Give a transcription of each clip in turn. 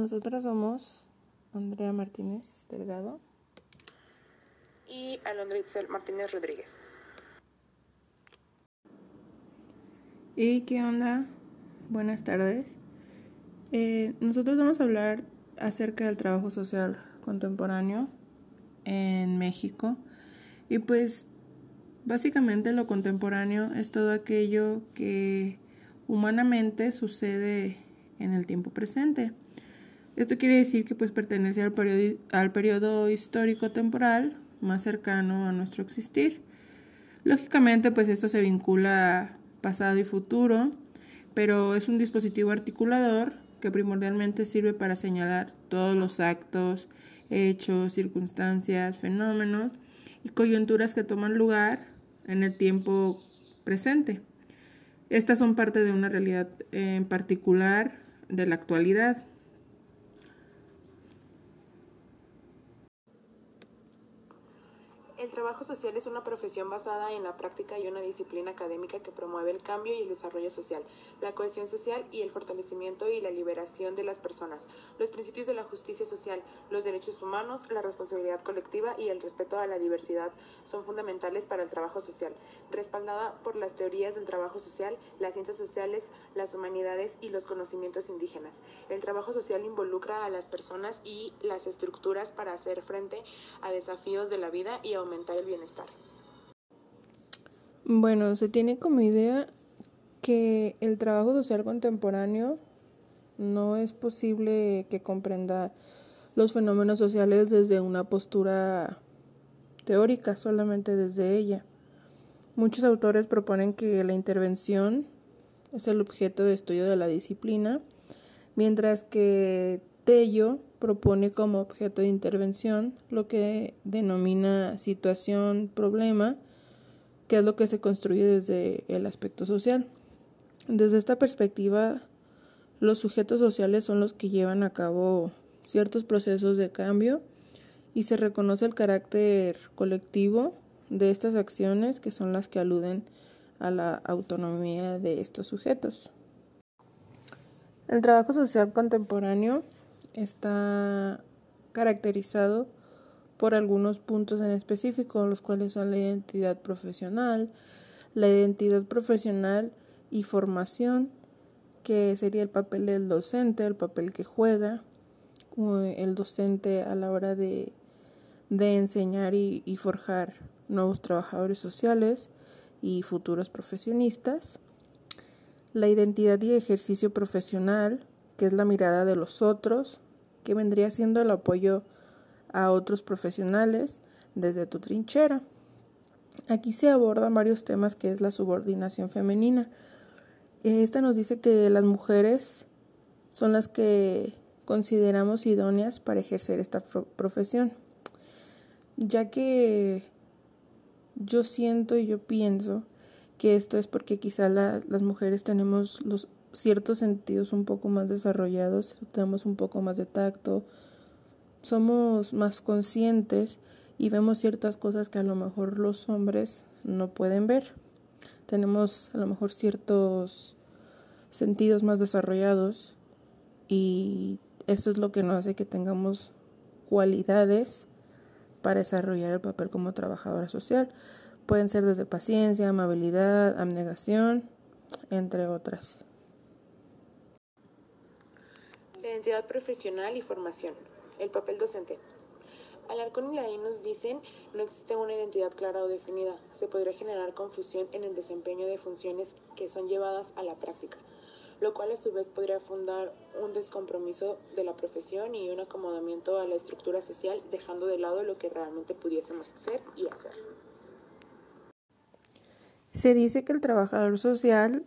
nosotras somos Andrea Martínez Delgado y Alondra Itzel Martínez Rodríguez. ¿Y qué onda? Buenas tardes. Eh, nosotros vamos a hablar acerca del trabajo social contemporáneo en México. Y pues básicamente lo contemporáneo es todo aquello que humanamente sucede en el tiempo presente. Esto quiere decir que pues pertenece al periodo, al periodo histórico temporal más cercano a nuestro existir. Lógicamente pues esto se vincula a pasado y futuro, pero es un dispositivo articulador que primordialmente sirve para señalar todos los actos, hechos, circunstancias, fenómenos y coyunturas que toman lugar en el tiempo presente. Estas son parte de una realidad en particular de la actualidad. El trabajo social es una profesión basada en la práctica y una disciplina académica que promueve el cambio y el desarrollo social, la cohesión social y el fortalecimiento y la liberación de las personas, los principios de la justicia social, los derechos humanos, la responsabilidad colectiva y el respeto a la diversidad son fundamentales para el trabajo social, respaldada por las teorías del trabajo social, las ciencias sociales, las humanidades y los conocimientos indígenas. El trabajo social involucra a las personas y las estructuras para hacer frente a desafíos de la vida y aumentar el bienestar? Bueno, se tiene como idea que el trabajo social contemporáneo no es posible que comprenda los fenómenos sociales desde una postura teórica, solamente desde ella. Muchos autores proponen que la intervención es el objeto de estudio de la disciplina, mientras que Tello propone como objeto de intervención lo que denomina situación, problema, que es lo que se construye desde el aspecto social. Desde esta perspectiva, los sujetos sociales son los que llevan a cabo ciertos procesos de cambio y se reconoce el carácter colectivo de estas acciones que son las que aluden a la autonomía de estos sujetos. El trabajo social contemporáneo está caracterizado por algunos puntos en específico, los cuales son la identidad profesional, la identidad profesional y formación, que sería el papel del docente, el papel que juega el docente a la hora de, de enseñar y, y forjar nuevos trabajadores sociales y futuros profesionistas, la identidad y ejercicio profesional, que es la mirada de los otros, que vendría siendo el apoyo a otros profesionales desde tu trinchera. Aquí se abordan varios temas que es la subordinación femenina. Esta nos dice que las mujeres son las que consideramos idóneas para ejercer esta profesión, ya que yo siento y yo pienso que esto es porque quizá las mujeres tenemos los ciertos sentidos un poco más desarrollados, tenemos un poco más de tacto, somos más conscientes y vemos ciertas cosas que a lo mejor los hombres no pueden ver. Tenemos a lo mejor ciertos sentidos más desarrollados y eso es lo que nos hace que tengamos cualidades para desarrollar el papel como trabajadora social. Pueden ser desde paciencia, amabilidad, abnegación, entre otras. Identidad profesional y formación. El papel docente. Alarcón y Laí nos dicen no existe una identidad clara o definida. Se podría generar confusión en el desempeño de funciones que son llevadas a la práctica, lo cual a su vez podría fundar un descompromiso de la profesión y un acomodamiento a la estructura social, dejando de lado lo que realmente pudiésemos ser y hacer. Se dice que el trabajador social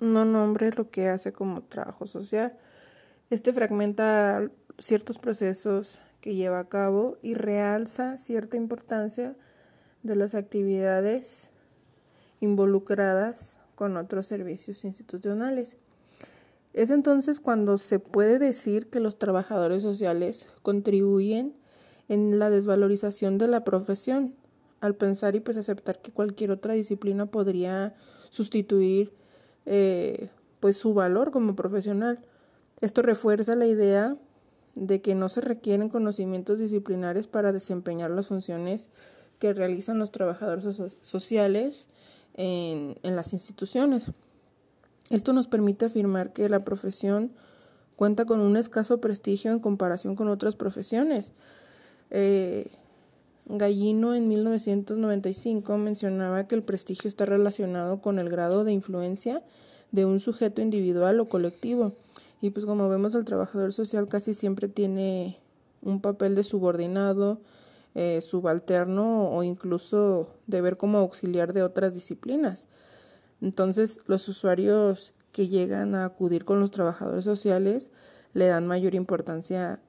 no nombre lo que hace como trabajo social, este fragmenta ciertos procesos que lleva a cabo y realza cierta importancia de las actividades involucradas con otros servicios institucionales. Es entonces cuando se puede decir que los trabajadores sociales contribuyen en la desvalorización de la profesión, al pensar y pues aceptar que cualquier otra disciplina podría sustituir eh, pues su valor como profesional. Esto refuerza la idea de que no se requieren conocimientos disciplinares para desempeñar las funciones que realizan los trabajadores sociales en, en las instituciones. Esto nos permite afirmar que la profesión cuenta con un escaso prestigio en comparación con otras profesiones. Eh, Gallino en 1995 mencionaba que el prestigio está relacionado con el grado de influencia de un sujeto individual o colectivo. Y pues como vemos el trabajador social casi siempre tiene un papel de subordinado, eh, subalterno o incluso de ver como auxiliar de otras disciplinas. Entonces los usuarios que llegan a acudir con los trabajadores sociales le dan mayor importancia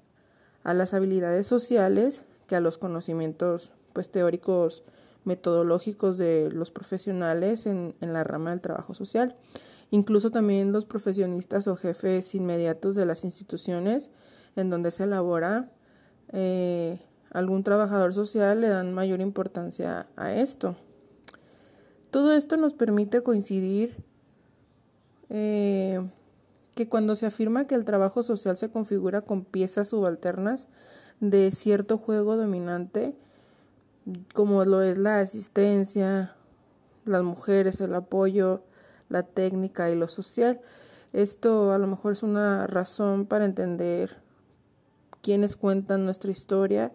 a las habilidades sociales que a los conocimientos pues teóricos metodológicos de los profesionales en, en la rama del trabajo social. Incluso también los profesionistas o jefes inmediatos de las instituciones en donde se elabora eh, algún trabajador social le dan mayor importancia a esto. Todo esto nos permite coincidir eh, que cuando se afirma que el trabajo social se configura con piezas subalternas, de cierto juego dominante, como lo es la asistencia, las mujeres, el apoyo, la técnica y lo social. Esto a lo mejor es una razón para entender quienes cuentan nuestra historia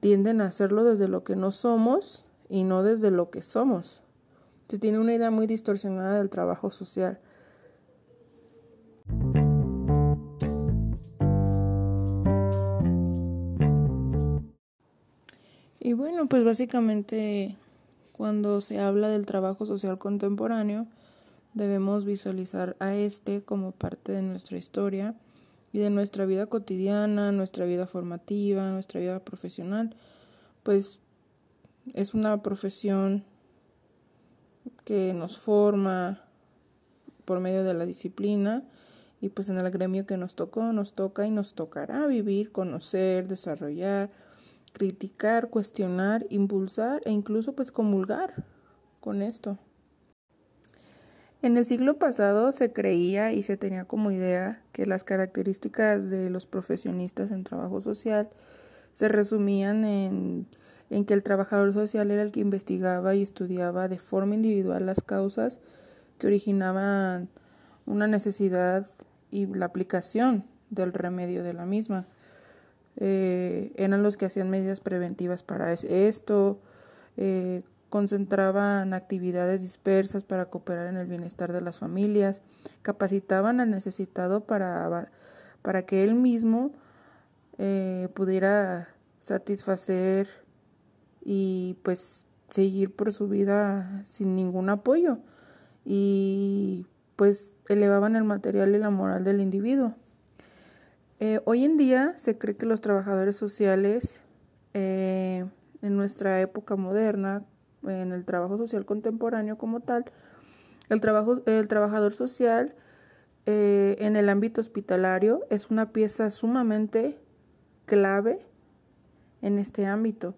tienden a hacerlo desde lo que no somos y no desde lo que somos. Se tiene una idea muy distorsionada del trabajo social. Y bueno, pues básicamente cuando se habla del trabajo social contemporáneo, debemos visualizar a este como parte de nuestra historia y de nuestra vida cotidiana, nuestra vida formativa, nuestra vida profesional. Pues es una profesión que nos forma por medio de la disciplina y pues en el gremio que nos tocó, nos toca y nos tocará vivir, conocer, desarrollar, criticar, cuestionar, impulsar e incluso pues comulgar con esto. En el siglo pasado se creía y se tenía como idea que las características de los profesionistas en trabajo social se resumían en, en, que el trabajador social era el que investigaba y estudiaba de forma individual las causas que originaban una necesidad y la aplicación del remedio de la misma eh, eran los que hacían medidas preventivas para esto, eh, concentraban actividades dispersas para cooperar en el bienestar de las familias, capacitaban al necesitado para, para que él mismo eh, pudiera satisfacer y pues seguir por su vida sin ningún apoyo y pues elevaban el material y la moral del individuo. Eh, hoy en día se cree que los trabajadores sociales eh, en nuestra época moderna, en el trabajo social contemporáneo como tal, el, trabajo, el trabajador social eh, en el ámbito hospitalario es una pieza sumamente clave en este ámbito.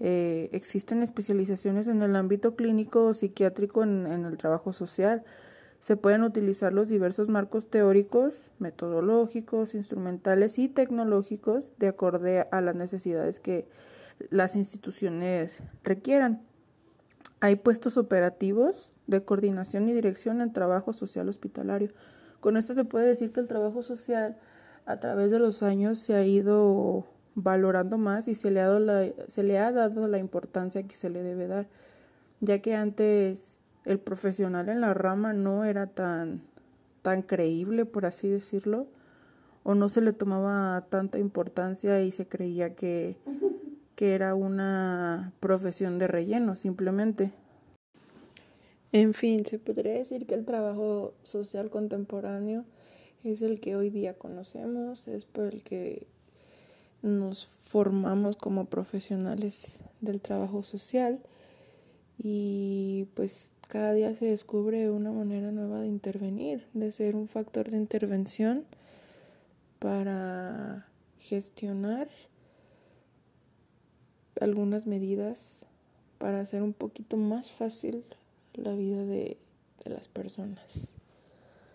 existen especializaciones en el ámbito clínico o psiquiátrico en el trabajo social se pueden utilizar los diversos marcos teóricos, metodológicos, instrumentales y tecnológicos de acorde a las necesidades que las instituciones requieran. Hay puestos operativos de coordinación y dirección en trabajo social hospitalario. Con esto se puede decir que el trabajo social a través de los años se ha ido valorando más y se le ha dado la, se le ha dado la importancia que se le debe dar, ya que antes el profesional en la rama no era tan, tan creíble, por así decirlo, o no se le tomaba tanta importancia y se creía que, que era una profesión de relleno, simplemente. En fin, se podría decir que el trabajo social contemporáneo es el que hoy día conocemos, es por el que nos formamos como profesionales del trabajo social y pues cada día se descubre una manera nueva de intervenir, de ser un factor de intervención para gestionar algunas medidas para hacer un poquito más fácil la vida de, de las personas.